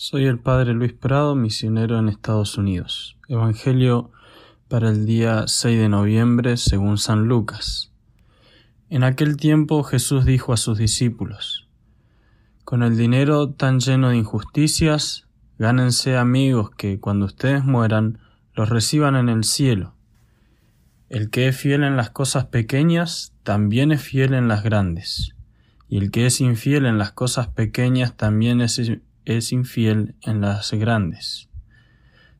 Soy el Padre Luis Prado, misionero en Estados Unidos. Evangelio para el día 6 de noviembre según San Lucas. En aquel tiempo Jesús dijo a sus discípulos, Con el dinero tan lleno de injusticias, gánense amigos que cuando ustedes mueran los reciban en el cielo. El que es fiel en las cosas pequeñas, también es fiel en las grandes. Y el que es infiel en las cosas pequeñas, también es es infiel en las grandes.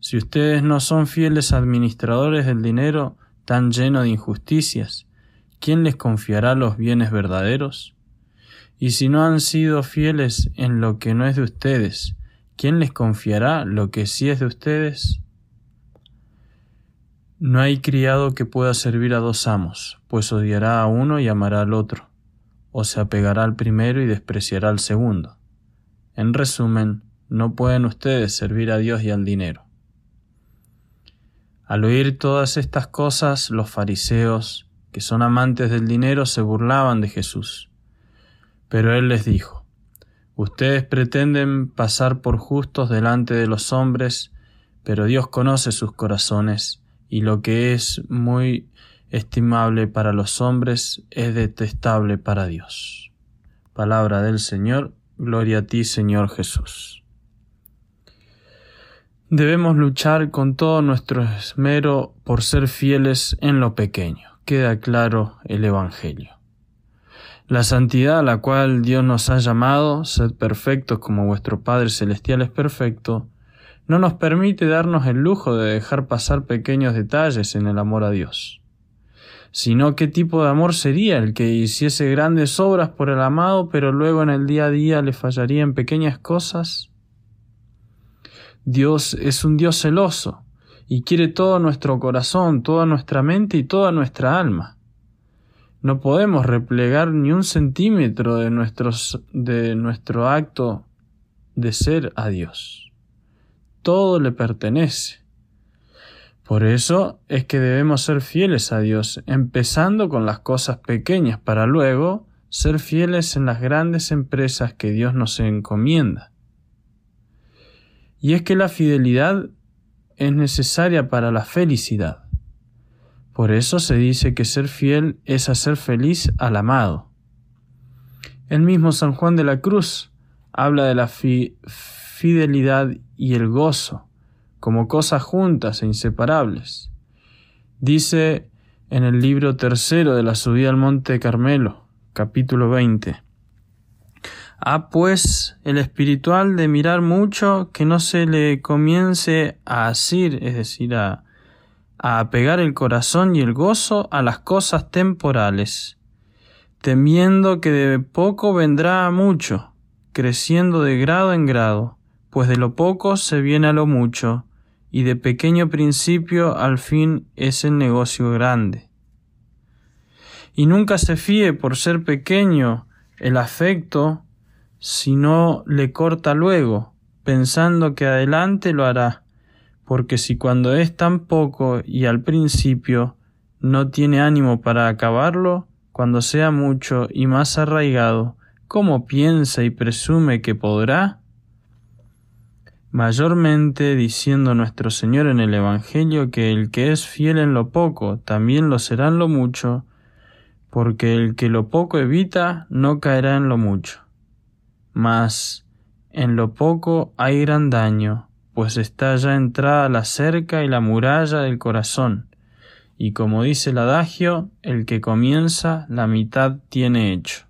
Si ustedes no son fieles administradores del dinero tan lleno de injusticias, ¿quién les confiará los bienes verdaderos? Y si no han sido fieles en lo que no es de ustedes, ¿quién les confiará lo que sí es de ustedes? No hay criado que pueda servir a dos amos, pues odiará a uno y amará al otro, o se apegará al primero y despreciará al segundo. En resumen, no pueden ustedes servir a Dios y al dinero. Al oír todas estas cosas, los fariseos, que son amantes del dinero, se burlaban de Jesús. Pero él les dijo, Ustedes pretenden pasar por justos delante de los hombres, pero Dios conoce sus corazones, y lo que es muy estimable para los hombres es detestable para Dios. Palabra del Señor, Gloria a ti, Señor Jesús. Debemos luchar con todo nuestro esmero por ser fieles en lo pequeño. Queda claro el Evangelio. La santidad a la cual Dios nos ha llamado, sed perfectos como vuestro Padre Celestial es perfecto, no nos permite darnos el lujo de dejar pasar pequeños detalles en el amor a Dios sino qué tipo de amor sería el que hiciese grandes obras por el amado, pero luego en el día a día le fallaría en pequeñas cosas. Dios es un Dios celoso y quiere todo nuestro corazón, toda nuestra mente y toda nuestra alma. No podemos replegar ni un centímetro de, nuestros, de nuestro acto de ser a Dios. Todo le pertenece. Por eso es que debemos ser fieles a Dios, empezando con las cosas pequeñas para luego ser fieles en las grandes empresas que Dios nos encomienda. Y es que la fidelidad es necesaria para la felicidad. Por eso se dice que ser fiel es hacer feliz al amado. El mismo San Juan de la Cruz habla de la fidelidad y el gozo como cosas juntas e inseparables. Dice en el libro tercero de la subida al monte Carmelo, capítulo 20. Ah, pues el espiritual de mirar mucho que no se le comience a asir, es decir, a, a apegar el corazón y el gozo a las cosas temporales, temiendo que de poco vendrá mucho, creciendo de grado en grado, pues de lo poco se viene a lo mucho, y de pequeño principio al fin es el negocio grande. Y nunca se fíe por ser pequeño el afecto si no le corta luego, pensando que adelante lo hará, porque si cuando es tan poco y al principio no tiene ánimo para acabarlo, cuando sea mucho y más arraigado, ¿cómo piensa y presume que podrá? Mayormente diciendo nuestro Señor en el Evangelio que el que es fiel en lo poco también lo será en lo mucho, porque el que lo poco evita no caerá en lo mucho. Mas en lo poco hay gran daño, pues está ya entrada la cerca y la muralla del corazón, y como dice el adagio, el que comienza la mitad tiene hecho.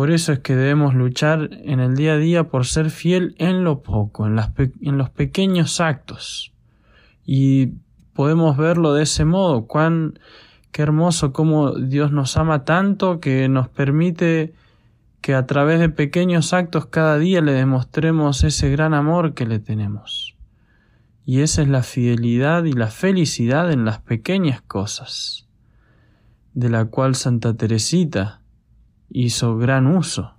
Por eso es que debemos luchar en el día a día por ser fiel en lo poco, en, los pequeños actos. Y podemos verlo de ese modo, cuán qué hermoso cómo Dios nos ama tanto que nos permite que a través de pequeños actos cada día le demostremos ese gran amor que le tenemos. Y esa es la fidelidad y la felicidad en las pequeñas cosas, de la cual Santa Teresita hizo gran uso.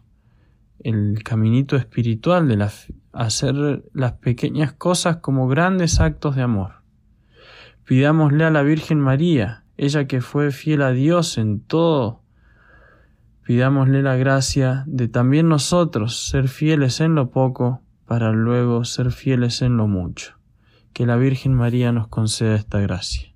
El caminito espiritual de hacer las pequeñas cosas como grandes actos de amor. Pidámosle a la Virgen María, ella que fue fiel a Dios en todo, Pidámosle la gracia de también nosotros ser fieles en lo poco para luego ser fieles en lo mucho. Que la Virgen María nos conceda esta gracia.